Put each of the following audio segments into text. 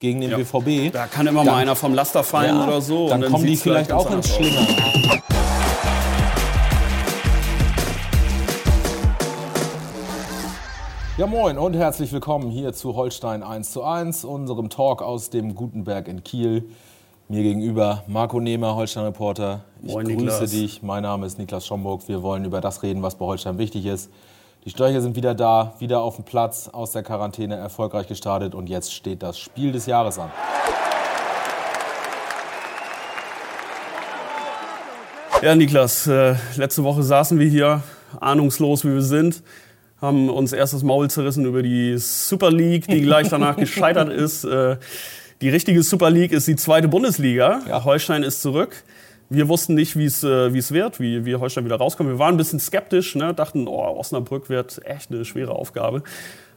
gegen den ja. BVB. Da kann immer dann, mal einer vom Laster fallen ja, oder so. Dann, dann kommen die vielleicht auch ins Schlingern. Ja, moin und herzlich willkommen hier zu Holstein 1 zu 1, unserem Talk aus dem Gutenberg in Kiel. Mir gegenüber Marco Nehmer, Holstein-Reporter. Ich moin, grüße Niklas. dich. Mein Name ist Niklas Schomburg. Wir wollen über das reden, was bei Holstein wichtig ist. Die Störche sind wieder da, wieder auf dem Platz, aus der Quarantäne erfolgreich gestartet und jetzt steht das Spiel des Jahres an. Ja, Niklas, äh, letzte Woche saßen wir hier, ahnungslos wie wir sind, haben uns erst das Maul zerrissen über die Super League, die gleich danach gescheitert ist. Äh, die richtige Super League ist die zweite Bundesliga. Ja. Holstein ist zurück. Wir wussten nicht, wie es äh, wie es wird, wie, wie Holstein wieder rauskommt. Wir waren ein bisschen skeptisch, ne? dachten, oh, Osnabrück wird echt eine schwere Aufgabe.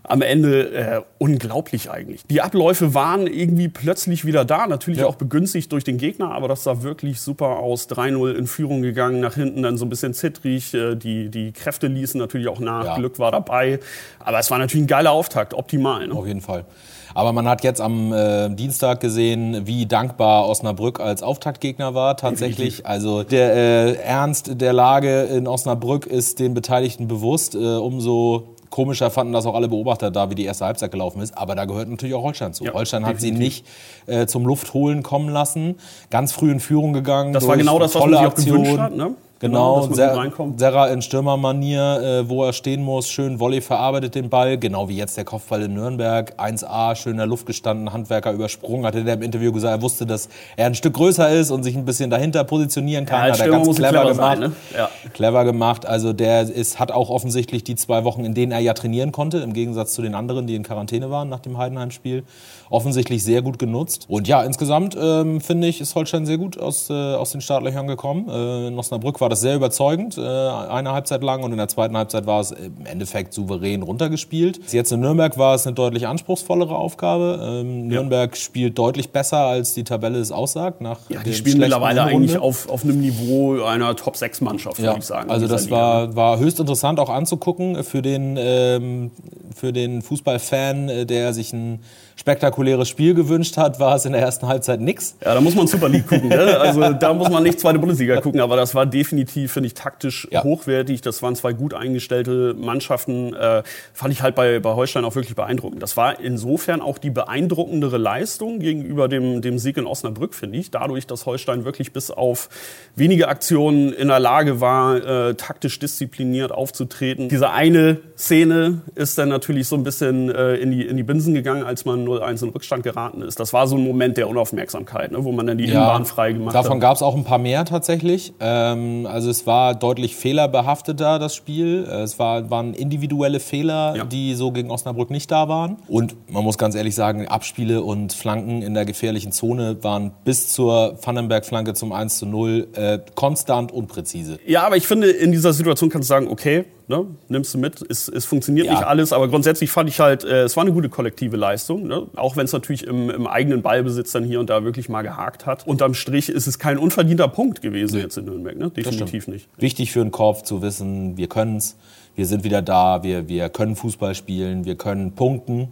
Am Ende äh, unglaublich eigentlich. Die Abläufe waren irgendwie plötzlich wieder da, natürlich ja. auch begünstigt durch den Gegner, aber das sah wirklich super aus. 3-0 in Führung gegangen, nach hinten dann so ein bisschen zittrig. Äh, die, die Kräfte ließen natürlich auch nach, ja. Glück war dabei. Aber es war natürlich ein geiler Auftakt, optimal. Ne? Auf jeden Fall. Aber man hat jetzt am äh, Dienstag gesehen, wie dankbar Osnabrück als Auftaktgegner war tatsächlich. Also der äh, Ernst der Lage in Osnabrück ist den Beteiligten bewusst. Äh, umso komischer fanden das auch alle Beobachter da, wie die erste Halbzeit gelaufen ist. Aber da gehört natürlich auch Holstein zu. Ja, Holstein hat definitiv. sie nicht äh, zum Luftholen kommen lassen. Ganz früh in Führung gegangen. Das war genau das, was man sich auch gewünscht hat. Ne? Genau, genau Serra in Stürmermanier, äh, wo er stehen muss, schön Volley verarbeitet den Ball, genau wie jetzt der Kopfball in Nürnberg, 1A, schön in der Luft gestanden, Handwerker übersprungen, hatte der im Interview gesagt, er wusste, dass er ein Stück größer ist und sich ein bisschen dahinter positionieren kann, ja, hat er ganz clever, clever gemacht. Sein, ne? ja. Clever gemacht, also der ist, hat auch offensichtlich die zwei Wochen, in denen er ja trainieren konnte, im Gegensatz zu den anderen, die in Quarantäne waren nach dem Heidenheim-Spiel, offensichtlich sehr gut genutzt. Und ja, insgesamt ähm, finde ich, ist Holstein sehr gut aus, äh, aus den Startlöchern gekommen. Äh, in Osnabrück war das sehr überzeugend, äh, eine Halbzeit lang. Und in der zweiten Halbzeit war es im Endeffekt souverän runtergespielt. Jetzt in Nürnberg war es eine deutlich anspruchsvollere Aufgabe. Ähm, Nürnberg ja. spielt deutlich besser, als die Tabelle es aussagt. Nach ja, die spielen mittlerweile eigentlich auf, auf einem Niveau einer Top-6-Mannschaft, würde ich sagen. Also das war, war höchst interessant auch anzugucken für den, ähm, für den Fußballfan, äh, der sich ein spektakuläres Spiel gewünscht hat, war es in der ersten Halbzeit nix. Ja, da muss man Super League gucken. Ne? Also da muss man nicht zweite Bundesliga gucken, aber das war definitiv, finde ich, taktisch ja. hochwertig. Das waren zwei gut eingestellte Mannschaften. Äh, fand ich halt bei, bei Holstein auch wirklich beeindruckend. Das war insofern auch die beeindruckendere Leistung gegenüber dem, dem Sieg in Osnabrück, finde ich. Dadurch, dass Holstein wirklich bis auf wenige Aktionen in der Lage war, äh, taktisch diszipliniert aufzutreten. Diese eine Szene ist dann natürlich so ein bisschen äh, in, die, in die Binsen gegangen, als man 0-1 in Rückstand geraten ist. Das war so ein Moment der Unaufmerksamkeit, ne, wo man dann die ja, Innenbahn frei gemacht davon hat. Davon gab es auch ein paar mehr tatsächlich. Ähm, also es war deutlich fehlerbehafteter, das Spiel. Es war, waren individuelle Fehler, ja. die so gegen Osnabrück nicht da waren. Und man muss ganz ehrlich sagen, Abspiele und Flanken in der gefährlichen Zone waren bis zur Vandenberg-Flanke zum 1 zu 0 äh, konstant und präzise. Ja, aber ich finde, in dieser Situation kannst du sagen, okay, ne, nimmst du mit. Es, es funktioniert ja. nicht alles, aber grundsätzlich fand ich halt, äh, es war eine gute kollektive Leistung. Ne? Auch wenn es natürlich im, im, eigenen Ballbesitz dann hier und da wirklich mal gehakt hat. Unterm Strich ist es kein unverdienter Punkt gewesen nee. jetzt in Nürnberg. Ne? Definitiv nicht. Wichtig für den Kopf zu wissen, wir können es, wir sind wieder da, wir, wir können Fußball spielen, wir können punkten.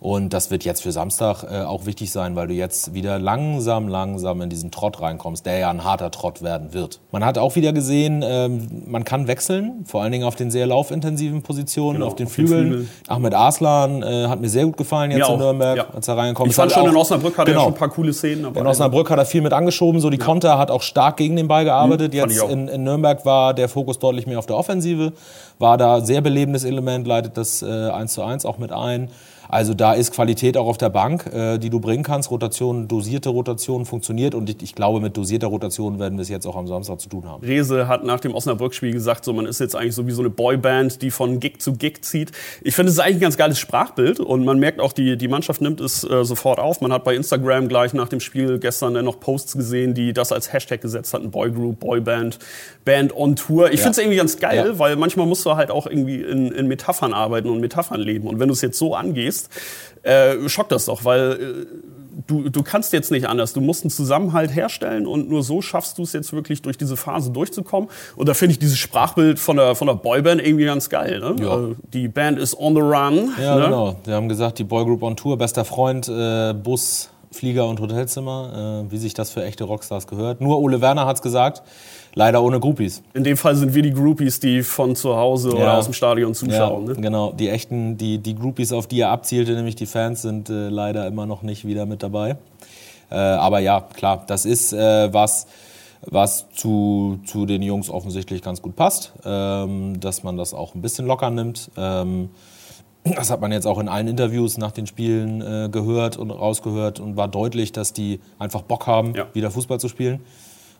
Und das wird jetzt für Samstag äh, auch wichtig sein, weil du jetzt wieder langsam, langsam in diesen Trott reinkommst, der ja ein harter Trott werden wird. Man hat auch wieder gesehen, ähm, man kann wechseln, vor allen Dingen auf den sehr laufintensiven Positionen, genau, auf den Flügeln. Den Flügel. Ahmed Arslan äh, hat mir sehr gut gefallen jetzt in Nürnberg, ja. als er reinkommt. Ich fand schon, auch, in Osnabrück hat genau, er schon ein paar coole Szenen. in Osnabrück hat er viel mit angeschoben, so die ja. Konter, hat auch stark gegen den Ball gearbeitet. Hm, jetzt in, in, Nürnberg war der Fokus deutlich mehr auf der Offensive, war da sehr belebendes Element, leitet das äh, 1 zu 1 auch mit ein. Also da ist Qualität auch auf der Bank, äh, die du bringen kannst. Rotation, dosierte Rotation funktioniert und ich, ich, glaube, mit dosierter Rotation werden wir es jetzt auch am Samstag zu tun haben. Rese hat nach dem Osnabrück-Spiel gesagt, so man ist jetzt eigentlich so wie so eine Boyband, die von Gig zu Gig zieht. Ich finde, es ist eigentlich ein ganz geiles Sprachbild und man merkt auch, die, die Mannschaft nimmt es äh, sofort auf. Man hat bei Instagram gleich nach dem Spiel gestern dann noch Posts gesehen, die das als Hashtag gesetzt hatten, Boygroup, Boyband, Band on Tour. Ich ja. finde es irgendwie ganz geil, ja. weil manchmal musst du halt auch irgendwie in, in Metaphern arbeiten und Metaphern leben. Und wenn du es jetzt so angehst, ist, äh, schockt das doch, weil äh, du, du kannst jetzt nicht anders. Du musst einen Zusammenhalt herstellen und nur so schaffst du es jetzt wirklich durch diese Phase durchzukommen. Und da finde ich dieses Sprachbild von der, von der Boyband irgendwie ganz geil. Ne? Ja. Also die Band ist on the run. Ja, ne? genau. Die haben gesagt, die Boygroup on Tour, bester Freund, äh, Bus, Flieger und Hotelzimmer, äh, wie sich das für echte Rockstars gehört. Nur Ole Werner hat es gesagt, leider ohne Groupies. In dem Fall sind wir die Groupies, die von zu Hause ja. oder aus dem Stadion zuschauen. Ja, ne? Genau, die echten, die, die Groupies, auf die er abzielte, nämlich die Fans, sind äh, leider immer noch nicht wieder mit dabei. Äh, aber ja, klar, das ist äh, was, was zu, zu den Jungs offensichtlich ganz gut passt, ähm, dass man das auch ein bisschen locker nimmt. Ähm, das hat man jetzt auch in allen Interviews nach den Spielen äh, gehört und rausgehört und war deutlich, dass die einfach Bock haben, ja. wieder Fußball zu spielen.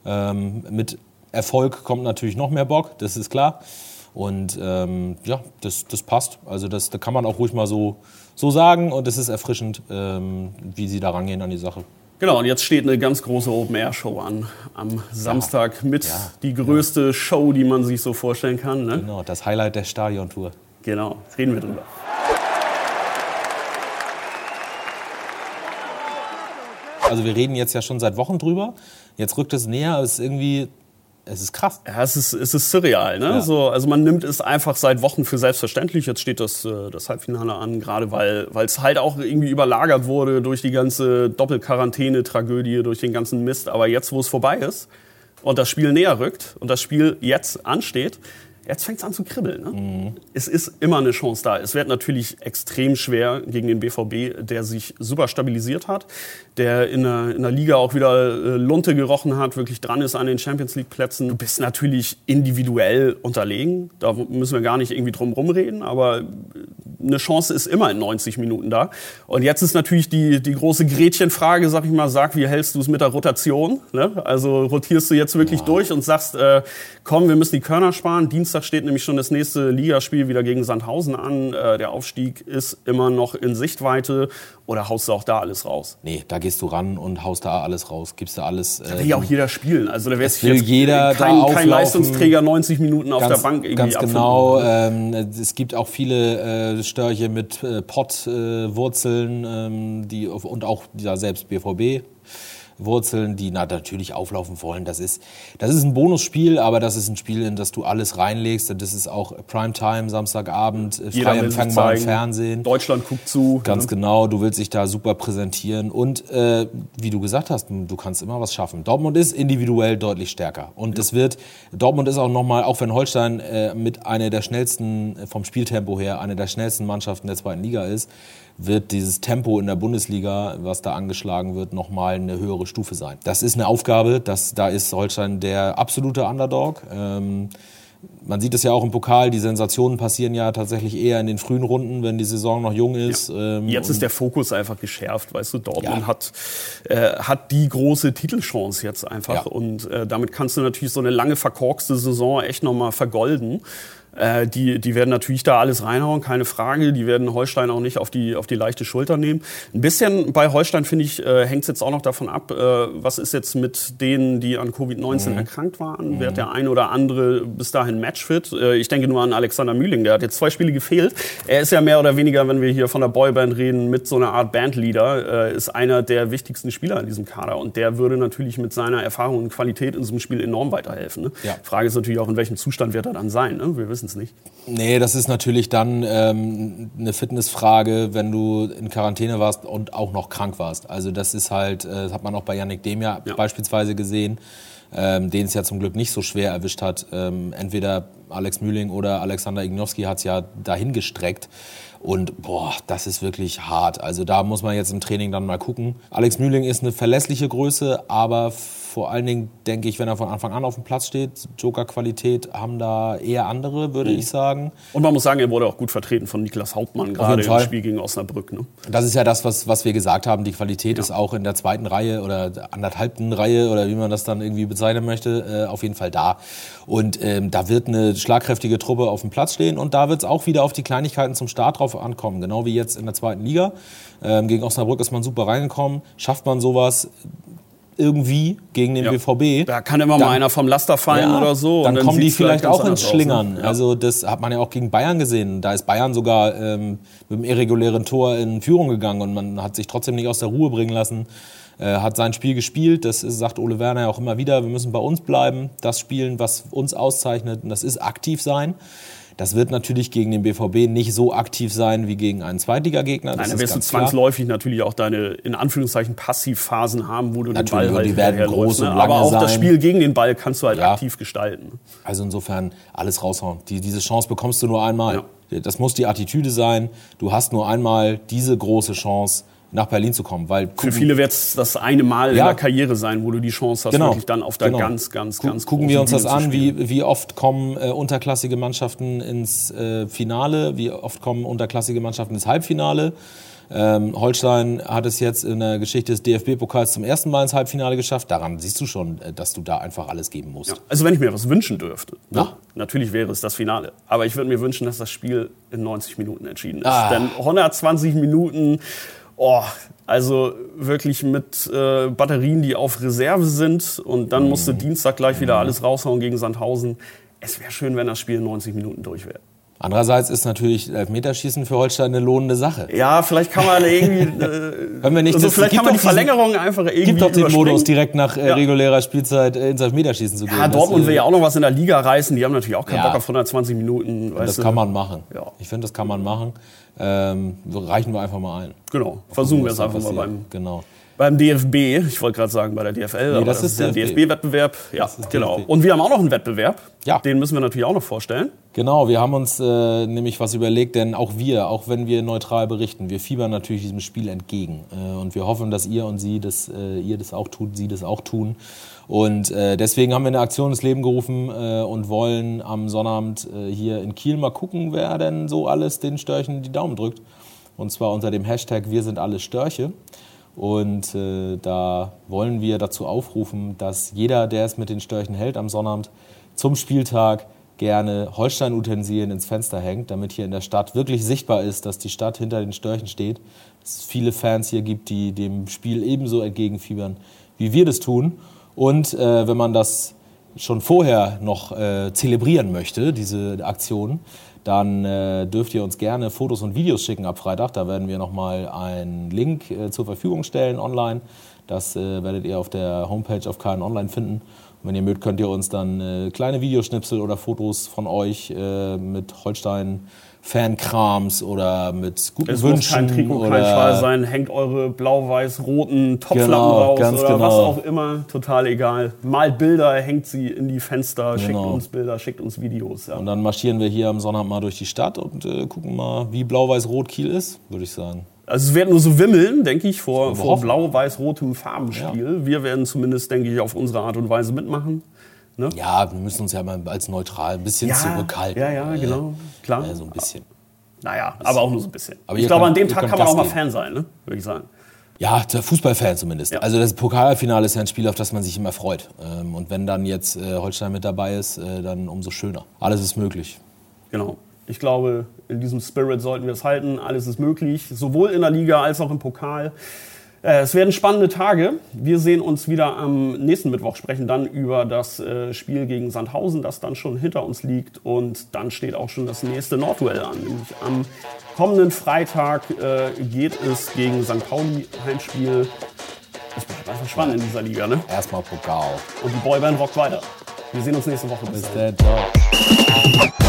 Ähm, mit Erfolg kommt natürlich noch mehr Bock, das ist klar. Und ähm, ja, das, das passt. Also das, das kann man auch ruhig mal so, so sagen und es ist erfrischend, ähm, wie sie da rangehen an die Sache. Genau, und jetzt steht eine ganz große Open-Air-Show an. Am Samstag mit ja, die größte ja. Show, die man sich so vorstellen kann. Ne? Genau, das Highlight der Stadiontour. Genau, reden wir drüber. Also wir reden jetzt ja schon seit Wochen drüber. Jetzt rückt es näher, es ist irgendwie es ist krass. Ja, es ist, es ist surreal. Ne? Ja. So, also man nimmt es einfach seit Wochen für selbstverständlich. Jetzt steht das, äh, das Halbfinale an, gerade weil es halt auch irgendwie überlagert wurde durch die ganze Doppelquarantäne-Tragödie, durch den ganzen Mist. Aber jetzt, wo es vorbei ist und das Spiel näher rückt und das Spiel jetzt ansteht, Jetzt fängt es an zu kribbeln. Ne? Mhm. Es ist immer eine Chance da. Es wird natürlich extrem schwer gegen den BVB, der sich super stabilisiert hat, der in der, in der Liga auch wieder äh, Lunte gerochen hat, wirklich dran ist an den Champions League Plätzen. Du bist natürlich individuell unterlegen. Da müssen wir gar nicht irgendwie drum rumreden, aber eine Chance ist immer in 90 Minuten da. Und jetzt ist natürlich die, die große Gretchenfrage, sag ich mal, sag, wie hältst du es mit der Rotation? Ne? Also rotierst du jetzt wirklich wow. durch und sagst, äh, komm, wir müssen die Körner sparen. Dienstag steht nämlich schon das nächste Ligaspiel wieder gegen Sandhausen an. Äh, der Aufstieg ist immer noch in Sichtweite. Oder haust du auch da alles raus? Nee, da gehst du ran und haust da alles raus. Gibst du alles. Äh, da will ja auch jeder spielen. Also da will jetzt jeder kein, da kein Leistungsträger 90 Minuten auf ganz, der Bank irgendwie Ganz genau. Ähm, es gibt auch viele äh, Störche mit äh, Pottwurzeln, äh, ähm, die und auch ja, selbst BVB Wurzeln, die na, natürlich auflaufen wollen. Das ist, das ist ein Bonusspiel, aber das ist ein Spiel, in das du alles reinlegst. Das ist auch Primetime, Samstagabend, äh, frei empfangbar im Fernsehen. Deutschland guckt zu. Ganz ne? genau, du willst dich da super präsentieren. Und äh, wie du gesagt hast, du kannst immer was schaffen. Dortmund ist individuell deutlich stärker. Und es ja. wird, Dortmund ist auch nochmal, auch wenn Holstein äh, mit einer der schnellsten, äh, vom Spieltempo her, eine der schnellsten Mannschaften der zweiten Liga ist, wird dieses Tempo in der Bundesliga, was da angeschlagen wird, nochmal eine höhere Stufe sein. Das ist eine Aufgabe, das, da ist Holstein der absolute Underdog. Ähm, man sieht es ja auch im Pokal, die Sensationen passieren ja tatsächlich eher in den frühen Runden, wenn die Saison noch jung ist. Ja. Ähm, jetzt ist der Fokus einfach geschärft, weißt du, Dortmund ja. hat, äh, hat die große Titelchance jetzt einfach ja. und äh, damit kannst du natürlich so eine lange verkorkste Saison echt nochmal vergolden. Äh, die, die werden natürlich da alles reinhauen, keine Frage. Die werden Holstein auch nicht auf die, auf die leichte Schulter nehmen. Ein bisschen bei Holstein, finde ich, äh, hängt es jetzt auch noch davon ab, äh, was ist jetzt mit denen, die an Covid-19 mhm. erkrankt waren. Mhm. Wird der ein oder andere bis dahin matchfit? Äh, ich denke nur an Alexander Mühling, der hat jetzt zwei Spiele gefehlt. Er ist ja mehr oder weniger, wenn wir hier von der Boyband reden, mit so einer Art Bandleader, äh, ist einer der wichtigsten Spieler in diesem Kader. Und der würde natürlich mit seiner Erfahrung und Qualität in diesem Spiel enorm weiterhelfen. Ne? Ja. Frage ist natürlich auch, in welchem Zustand wird er dann sein. Ne? Wir wissen es nicht. Nee, das ist natürlich dann ähm, eine Fitnessfrage, wenn du in Quarantäne warst und auch noch krank warst. Also das ist halt, äh, das hat man auch bei Yannick Demja ja. beispielsweise gesehen, ähm, den es ja zum Glück nicht so schwer erwischt hat. Ähm, entweder Alex Mühling oder Alexander Ignowski hat es ja dahin gestreckt. Und boah, das ist wirklich hart. Also da muss man jetzt im Training dann mal gucken. Alex Mühling ist eine verlässliche Größe, aber vor allen Dingen denke ich, wenn er von Anfang an auf dem Platz steht, Joker-Qualität haben da eher andere, würde mhm. ich sagen. Und man muss sagen, er wurde auch gut vertreten von Niklas Hauptmann, gerade im Spiel gegen Osnabrück. Ne? Das ist ja das, was, was wir gesagt haben. Die Qualität ja. ist auch in der zweiten Reihe oder anderthalbten Reihe oder wie man das dann irgendwie bezeichnen möchte, äh, auf jeden Fall da. Und ähm, da wird eine schlagkräftige Truppe auf dem Platz stehen und da wird es auch wieder auf die Kleinigkeiten zum Start drauf ankommen. Genau wie jetzt in der zweiten Liga. Ähm, gegen Osnabrück ist man super reingekommen. Schafft man sowas, irgendwie gegen den Ja. BVB. Da kann immer mal einer vom Laster fallen oder so. Dann, und kommen die vielleicht auch ins anders aus, ne? Schlingern. Ja. Also das hat man ja auch gegen Bayern gesehen. Da ist Bayern sogar ähm, mit einem irregulären Tor in Führung gegangen und man hat sich trotzdem nicht aus der Ruhe bringen lassen. Äh, hat sein Spiel gespielt. Das ist, sagt Ole Werner ja auch immer wieder. Wir müssen bei uns bleiben, das spielen, was uns auszeichnet. Und das ist aktiv sein. Das wird natürlich gegen den BVB nicht so aktiv sein wie gegen einen Zweitligagegner. Das Nein, dann wirst du ganz klar. zwangsläufig natürlich auch deine, in Anführungszeichen, Passivphasen haben, wo du Natürlich, den Ball und halt die werden groß und ne? Aber lange auch das sein. Spiel gegen den Ball kannst du halt Ja. aktiv gestalten. Also insofern alles raushauen. Die, diese Chance bekommst du nur einmal. Das muss die Attitüde sein. Du hast nur einmal diese große Chance, nach Berlin zu kommen. Weil Für viele wird es das eine Mal in Ja. der Karriere sein, wo du die Chance hast, Genau. wirklich dann auf der Genau. ganz, ganz, Gu- ganz Gucken wir uns das Bühne zu an, wie, wie oft kommen äh, unterklassige Mannschaften ins äh, Finale, wie oft kommen unterklassige Mannschaften ins Halbfinale. Ähm, Holstein hat es jetzt in der Geschichte des DFB-Pokals zum ersten Mal ins Halbfinale geschafft. Daran siehst du schon, äh, dass du da einfach alles geben musst. Ja. Also wenn ich mir was wünschen dürfte, ne? Ja. natürlich wäre es das Finale. Aber ich würde mir wünschen, dass das Spiel in 90 Minuten entschieden ist. Ah. Denn 120 Minuten, oh, also wirklich mit äh, Batterien, die auf Reserve sind. Und dann musst du Mhm. Dienstag gleich wieder alles raushauen gegen Sandhausen. Es wäre schön, wenn das Spiel in 90 Minuten durch wäre. Andererseits ist natürlich Elfmeterschießen für Holstein eine lohnende Sache. Ja, vielleicht kann man irgendwie. Äh, Können wir nicht, also das- vielleicht kann man die doch diesen- Verlängerung einfach irgendwie. Gibt doch den. Modus, direkt nach äh, Ja. regulärer Spielzeit äh, ins Elfmeterschießen zu gehen. Ja, Dortmund äh, will ja auch noch was in der Liga reißen. Die haben natürlich auch keinen Ja. Bock auf 120 Minuten. Das du. kann man machen. Ja. Ich finde, das kann man machen. Ähm, reichen wir einfach mal ein. Genau, versuchen wir es einfach mal passiert. beim, Genau. Beim DFB. Ich wollte gerade sagen bei der DFL, aber das ist der DFB. DFB-Wettbewerb. Ja, genau. DFB. Und wir haben auch noch einen Wettbewerb. Ja. Den müssen wir natürlich auch noch vorstellen. Genau, wir haben uns äh, nämlich was überlegt, denn auch wir, auch wenn wir neutral berichten, wir fiebern natürlich diesem Spiel entgegen. Äh, und wir hoffen, dass ihr und sie das, äh, ihr das auch tut, sie das auch tun. Und äh, deswegen haben wir eine Aktion ins Leben gerufen äh, und wollen am Sonnabend äh, hier in Kiel mal gucken, wer denn so alles den Störchen die Daumen drückt. Und zwar unter dem Hashtag Wir sind alle Störche. Und äh, da wollen wir dazu aufrufen, dass jeder, der es mit den Störchen hält am Sonnabend, zum Spieltag gerne Holstein-Utensilien ins Fenster hängt, damit hier in der Stadt wirklich sichtbar ist, dass die Stadt hinter den Störchen steht. Dass es viele Fans hier gibt, die dem Spiel ebenso entgegenfiebern, wie wir das tun. Und äh, wenn man das schon vorher noch äh, zelebrieren möchte, diese Aktion, dann äh, dürft ihr uns gerne Fotos und Videos schicken ab Freitag. Da werden wir nochmal einen Link äh, zur Verfügung stellen online. Das äh, werdet ihr auf der Homepage auf KN Online finden. Und wenn ihr mögt, könnt ihr uns dann äh, kleine Videoschnipsel oder Fotos von euch äh, mit Holstein-Fankrams oder mit guten Es muss Wünschen kein Trikot, kein oder Schal sein. Hängt eure blau-weiß-roten Topflappen Genau, raus ganz oder was genau. auch immer. Total egal. Malt Bilder, hängt sie in die Fenster, schickt Genau. uns Bilder, schickt uns Videos. Ja. Und dann marschieren wir hier am Sonnabend mal durch die Stadt und äh, gucken mal, wie blau-weiß-rot Kiel ist, würde ich sagen. Also es wird nur so wimmeln, denke ich, vor, vor blau-weiß-rotem Farbenspiel. Wir werden zumindest, denke ich, auf unsere Art und Weise mitmachen. Ne? Ja, wir müssen uns ja mal als neutral ein bisschen zurückhalten. Ja, ja, Äh, genau. Klar. äh, so ein bisschen. Naja, aber auch nur so ein bisschen. Aber ich glaube, könnt- an dem Tag kann man auch mal geben. Fan sein, ne? würde ich sagen. Ja, der Fußballfan zumindest. Ja. Also das Pokalfinale ist ja ein Spiel, auf das man sich immer freut. Ähm, Und wenn dann jetzt äh, Holstein mit dabei ist, äh, dann umso schöner. Alles ist möglich. Genau. Ich glaube, in diesem Spirit sollten wir es halten. Alles ist möglich, sowohl in der Liga als auch im Pokal. Äh, Es werden spannende Tage. Wir sehen uns wieder am nächsten Mittwoch, sprechen dann über das äh, Spiel gegen Sandhausen, das dann schon hinter uns liegt. Und dann steht auch schon das nächste Nordduell an. Nämlich am kommenden Freitag äh, geht es gegen St. Pauli Heimspiel. Es bleibt einfach spannend in dieser Liga, ne? Erstmal Pokal. Und die Boyband rockt weiter. Wir sehen uns nächste Woche. Bis Bis dann.